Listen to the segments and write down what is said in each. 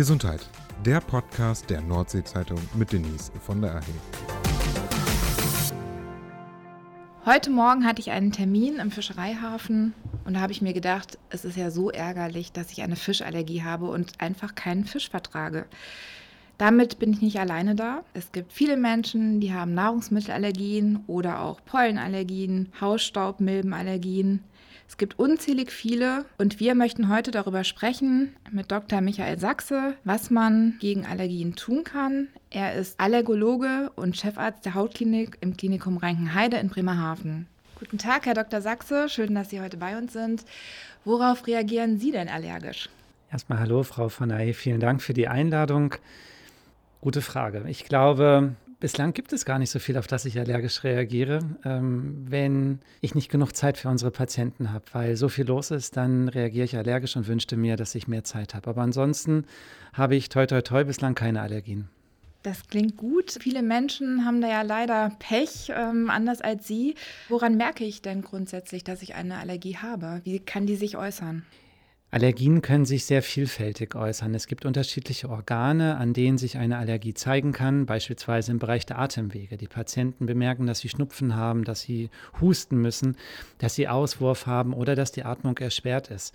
Gesundheit, der Podcast der Nordsee-Zeitung mit Denise von der AHE. Heute Morgen hatte ich einen Termin im Fischereihafen und da habe ich mir gedacht, es ist ja so ärgerlich, dass ich eine Fischallergie habe und einfach keinen Fisch vertrage. Damit bin ich nicht alleine da. Es gibt viele Menschen, die haben Nahrungsmittelallergien oder auch Pollenallergien, Hausstaubmilbenallergien. Es gibt unzählig viele und wir möchten heute darüber sprechen mit Dr. Michael Sachse, was man gegen Allergien tun kann. Er ist Allergologe und Chefarzt der Hautklinik im Klinikum Reinkenheide in Bremerhaven. Guten Tag, Herr Dr. Sachse. Schön, dass Sie heute bei uns sind. Worauf reagieren Sie denn allergisch? Erstmal hallo, Frau von Ay. Vielen Dank für die Einladung. Gute Frage. Ich glaube, Bislang gibt es gar nicht so viel, auf das ich allergisch reagiere. Ähm, wenn ich nicht genug Zeit für unsere Patienten habe, weil so viel los ist, dann reagiere ich allergisch und wünschte mir, dass ich mehr Zeit habe. Aber ansonsten habe ich toi toi toi bislang keine Allergien. Das klingt gut. Viele Menschen haben da ja leider Pech, ähm, anders als Sie. Woran merke ich denn grundsätzlich, dass ich eine Allergie habe? Wie kann die sich äußern? Allergien können sich sehr vielfältig äußern. Es gibt unterschiedliche Organe, an denen sich eine Allergie zeigen kann, beispielsweise im Bereich der Atemwege. Die Patienten bemerken, dass sie Schnupfen haben, dass sie husten müssen, dass sie Auswurf haben oder dass die Atmung erschwert ist.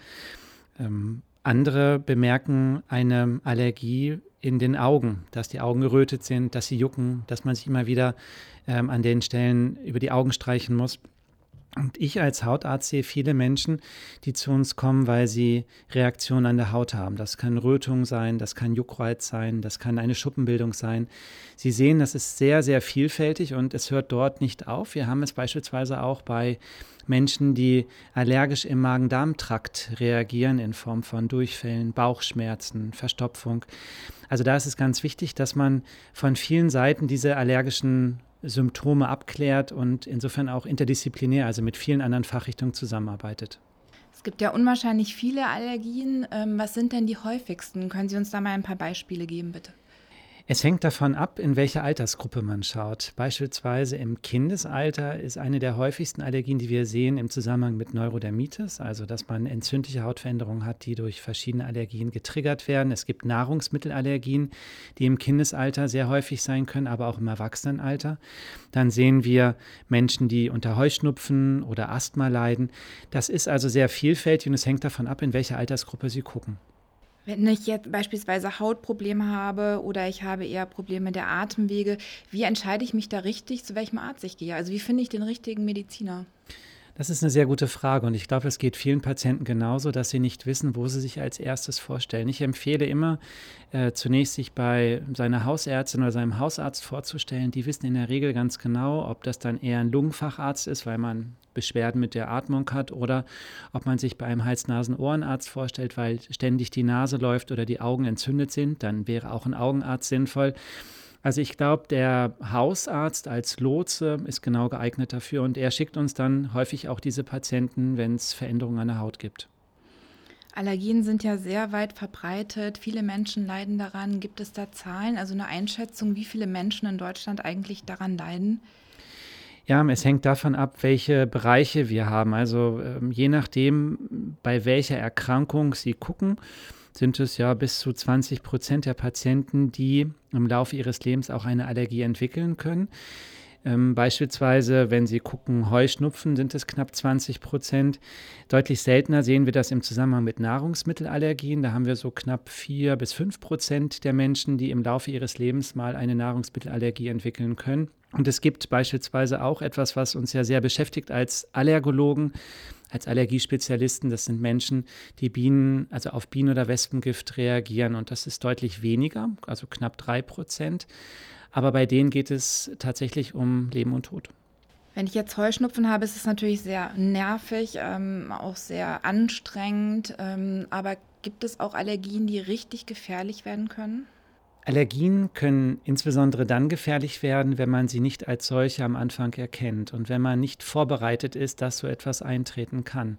Ähm, andere bemerken eine Allergie in den Augen, dass die Augen gerötet sind, dass sie jucken, dass man sich immer wieder ähm, an den Stellen über die Augen streichen muss. Und ich als Hautarzt sehe viele Menschen, die zu uns kommen, weil sie Reaktionen an der Haut haben. Das kann Rötung sein, das kann Juckreiz sein, das kann eine Schuppenbildung sein. Sie sehen, das ist sehr, sehr vielfältig und es hört dort nicht auf. Wir haben es beispielsweise auch bei Menschen, die allergisch im Magen-Darm-Trakt reagieren in Form von Durchfällen, Bauchschmerzen, Verstopfung. Also da ist es ganz wichtig, dass man von vielen Seiten diese allergischen Symptome abklärt und insofern auch interdisziplinär, also mit vielen anderen Fachrichtungen zusammenarbeitet. Es gibt ja unwahrscheinlich viele Allergien. Ähm, was sind denn die häufigsten? Können Sie uns da mal ein paar Beispiele geben, bitte? Es hängt davon ab, in welche Altersgruppe man schaut. Beispielsweise im Kindesalter ist eine der häufigsten Allergien, die wir sehen, im Zusammenhang mit Neurodermitis, also dass man entzündliche Hautveränderungen hat, die durch verschiedene Allergien getriggert werden. Es gibt Nahrungsmittelallergien, die im Kindesalter sehr häufig sein können, aber auch im Erwachsenenalter. Dann sehen wir Menschen, die unter Heuschnupfen oder Asthma leiden. Das ist also sehr vielfältig und es hängt davon ab, in welche Altersgruppe Sie gucken. Wenn ich jetzt beispielsweise Hautprobleme habe oder ich habe eher Probleme der Atemwege, wie entscheide ich mich da richtig, zu welchem Arzt ich gehe? Also wie finde ich den richtigen Mediziner? Das ist eine sehr gute Frage und ich glaube, es geht vielen Patienten genauso, dass sie nicht wissen, wo sie sich als erstes vorstellen. Ich empfehle immer, äh, zunächst sich bei seiner Hausärztin oder seinem Hausarzt vorzustellen. Die wissen in der Regel ganz genau, ob das dann eher ein Lungenfacharzt ist, weil man Beschwerden mit der Atmung hat oder ob man sich bei einem Hals-Nasen-Ohrenarzt vorstellt, weil ständig die Nase läuft oder die Augen entzündet sind, dann wäre auch ein Augenarzt sinnvoll. Also ich glaube, der Hausarzt als Lotse ist genau geeignet dafür und er schickt uns dann häufig auch diese Patienten, wenn es Veränderungen an der Haut gibt. Allergien sind ja sehr weit verbreitet. Viele Menschen leiden daran. Gibt es da Zahlen, also eine Einschätzung, wie viele Menschen in Deutschland eigentlich daran leiden? Ja, es hängt davon ab, welche Bereiche wir haben. Also ähm, je nachdem, bei welcher Erkrankung Sie gucken, sind es ja bis zu 20 Prozent der Patienten, die im Laufe ihres Lebens auch eine Allergie entwickeln können. Ähm, beispielsweise, wenn Sie gucken, Heuschnupfen sind es knapp 20 Prozent. Deutlich seltener sehen wir das im Zusammenhang mit Nahrungsmittelallergien. Da haben wir so knapp 4 bis 5 Prozent der Menschen, die im Laufe ihres Lebens mal eine Nahrungsmittelallergie entwickeln können. Und es gibt beispielsweise auch etwas, was uns ja sehr beschäftigt als Allergologen als Allergiespezialisten, das sind Menschen, die Bienen, also auf Bienen- oder Wespengift reagieren. Und das ist deutlich weniger, also knapp drei Prozent. Aber bei denen geht es tatsächlich um Leben und Tod. Wenn ich jetzt Heuschnupfen habe, ist es natürlich sehr nervig, ähm, auch sehr anstrengend. Ähm, aber gibt es auch Allergien, die richtig gefährlich werden können? Allergien können insbesondere dann gefährlich werden, wenn man sie nicht als solche am Anfang erkennt und wenn man nicht vorbereitet ist, dass so etwas eintreten kann.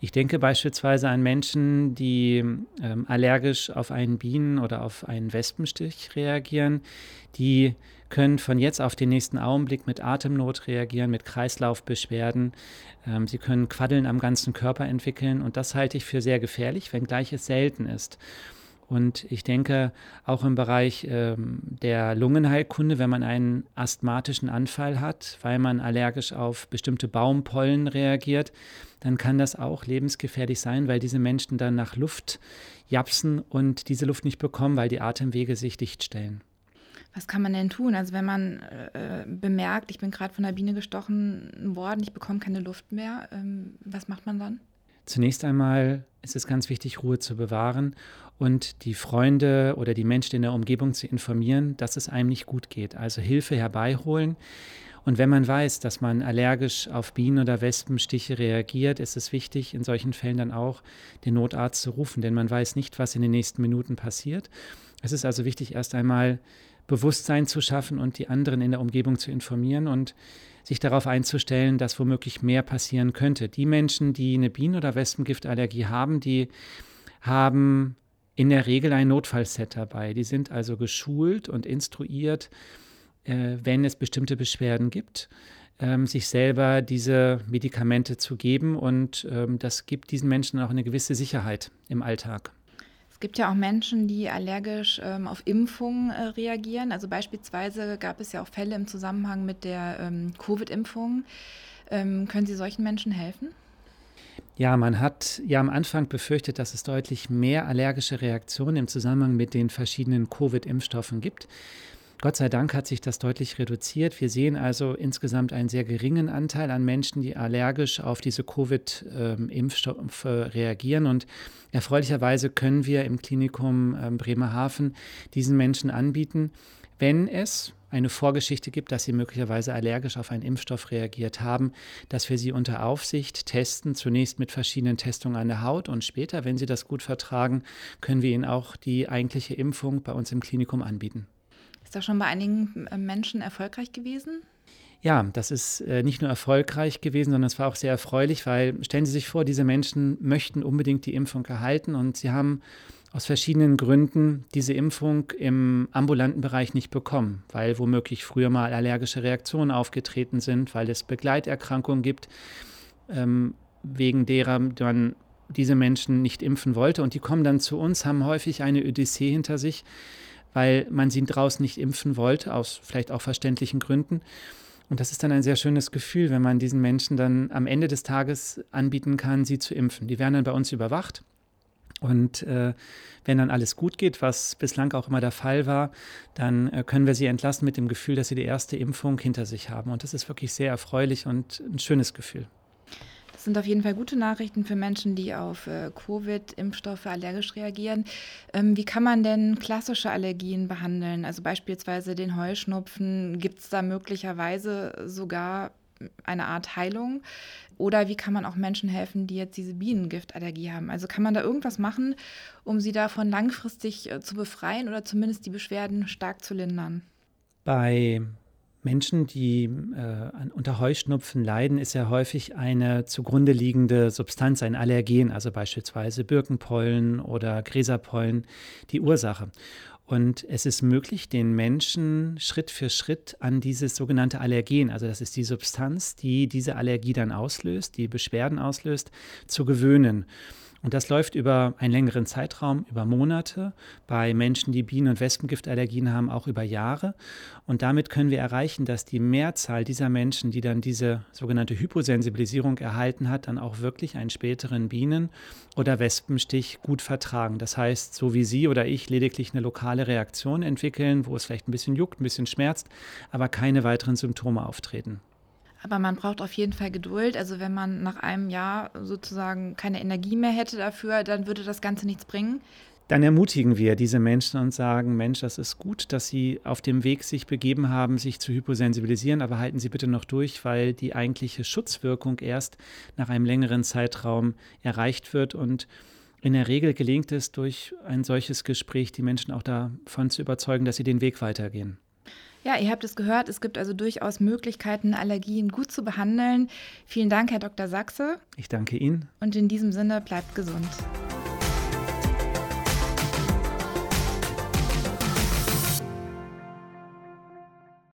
Ich denke beispielsweise an Menschen, die ähm, allergisch auf einen Bienen- oder auf einen Wespenstich reagieren. Die können von jetzt auf den nächsten Augenblick mit Atemnot reagieren, mit Kreislaufbeschwerden. Ähm, sie können Quaddeln am ganzen Körper entwickeln und das halte ich für sehr gefährlich, wenngleich es selten ist. Und ich denke, auch im Bereich ähm, der Lungenheilkunde, wenn man einen asthmatischen Anfall hat, weil man allergisch auf bestimmte Baumpollen reagiert, dann kann das auch lebensgefährlich sein, weil diese Menschen dann nach Luft japsen und diese Luft nicht bekommen, weil die Atemwege sich dicht stellen. Was kann man denn tun? Also wenn man äh, bemerkt, ich bin gerade von der Biene gestochen worden, ich bekomme keine Luft mehr, ähm, was macht man dann? Zunächst einmal ist es ganz wichtig, Ruhe zu bewahren und die Freunde oder die Menschen in der Umgebung zu informieren, dass es einem nicht gut geht. Also Hilfe herbeiholen. Und wenn man weiß, dass man allergisch auf Bienen- oder Wespenstiche reagiert, ist es wichtig, in solchen Fällen dann auch den Notarzt zu rufen, denn man weiß nicht, was in den nächsten Minuten passiert. Es ist also wichtig, erst einmal Bewusstsein zu schaffen und die anderen in der Umgebung zu informieren und sich darauf einzustellen, dass womöglich mehr passieren könnte. Die Menschen, die eine Bienen- oder Wespengiftallergie haben, die haben in der Regel ein Notfallset dabei. Die sind also geschult und instruiert, äh, wenn es bestimmte Beschwerden gibt, ähm, sich selber diese Medikamente zu geben. Und ähm, das gibt diesen Menschen auch eine gewisse Sicherheit im Alltag. Es gibt ja auch Menschen, die allergisch ähm, auf Impfungen äh, reagieren. Also beispielsweise gab es ja auch Fälle im Zusammenhang mit der ähm, Covid-Impfung. Ähm, können Sie solchen Menschen helfen? Ja, man hat ja am Anfang befürchtet, dass es deutlich mehr allergische Reaktionen im Zusammenhang mit den verschiedenen Covid-Impfstoffen gibt. Gott sei Dank hat sich das deutlich reduziert. Wir sehen also insgesamt einen sehr geringen Anteil an Menschen, die allergisch auf diese Covid-Impfstoffe reagieren. Und erfreulicherweise können wir im Klinikum ähm, Bremerhaven diesen Menschen anbieten, wenn es eine Vorgeschichte gibt, dass sie möglicherweise allergisch auf einen Impfstoff reagiert haben, dass wir sie unter Aufsicht testen, zunächst mit verschiedenen Testungen an der Haut und später, wenn sie das gut vertragen, können wir ihnen auch die eigentliche Impfung bei uns im Klinikum anbieten. Ist das schon bei einigen äh, Menschen erfolgreich gewesen? Ja, das ist äh, nicht nur erfolgreich gewesen, sondern es war auch sehr erfreulich, weil stellen Sie sich vor, diese Menschen möchten unbedingt die Impfung erhalten und sie haben aus verschiedenen Gründen diese Impfung im ambulanten Bereich nicht bekommen, weil womöglich früher mal allergische Reaktionen aufgetreten sind, weil es Begleiterkrankungen gibt, ähm, wegen derer man diese Menschen nicht impfen wollte. Und die kommen dann zu uns, haben häufig eine Odyssee hinter sich, weil man sie draußen nicht impfen wollte, aus vielleicht auch verständlichen Gründen. Und das ist dann ein sehr schönes Gefühl, wenn man diesen Menschen dann am Ende des Tages anbieten kann, sie zu impfen. Die werden dann bei uns überwacht. Und äh, wenn dann alles gut geht, was bislang auch immer der Fall war, dann äh, können wir sie entlassen mit dem Gefühl, dass sie die erste Impfung hinter sich haben. Und das ist wirklich sehr erfreulich und ein schönes Gefühl. Das sind auf jeden Fall gute Nachrichten für Menschen, die auf äh, Covid-Impfstoffe allergisch reagieren. Ähm, wie kann man denn klassische Allergien behandeln? Also beispielsweise den Heuschnupfen. Gibt es da möglicherweise sogar eine Art Heilung? Oder wie kann man auch Menschen helfen, die jetzt diese Bienengiftallergie haben? Also kann man da irgendwas machen, um sie davon langfristig äh, zu befreien oder zumindest die Beschwerden stark zu lindern? Bei Menschen, die äh, unter Heuschnupfen leiden, ist ja häufig eine zugrunde liegende Substanz, ein Allergen, also beispielsweise Birkenpollen oder Gräserpollen, die Ursache. Und es ist möglich, den Menschen Schritt für Schritt an dieses sogenannte Allergen, also das ist die Substanz, die diese Allergie dann auslöst, die Beschwerden auslöst, zu gewöhnen. Und das läuft über einen längeren Zeitraum, über Monate, bei Menschen, die Bienen- und Wespengiftallergien haben, auch über Jahre. Und damit können wir erreichen, dass die Mehrzahl dieser Menschen, die dann diese sogenannte Hyposensibilisierung erhalten hat, dann auch wirklich einen späteren Bienen- oder Wespenstich gut vertragen. Das heißt, so wie Sie oder ich lediglich eine lokale Reaktion entwickeln, wo es vielleicht ein bisschen juckt, ein bisschen schmerzt, aber keine weiteren Symptome auftreten. Aber man braucht auf jeden Fall Geduld. Also wenn man nach einem Jahr sozusagen keine Energie mehr hätte dafür, dann würde das Ganze nichts bringen. Dann ermutigen wir diese Menschen und sagen, Mensch, das ist gut, dass Sie auf dem Weg sich begeben haben, sich zu hyposensibilisieren, aber halten Sie bitte noch durch, weil die eigentliche Schutzwirkung erst nach einem längeren Zeitraum erreicht wird und in der Regel gelingt es durch ein solches Gespräch, die Menschen auch davon zu überzeugen, dass sie den Weg weitergehen. Ja, ihr habt es gehört, es gibt also durchaus Möglichkeiten, Allergien gut zu behandeln. Vielen Dank, Herr Dr. Sachse. Ich danke Ihnen. Und in diesem Sinne bleibt gesund.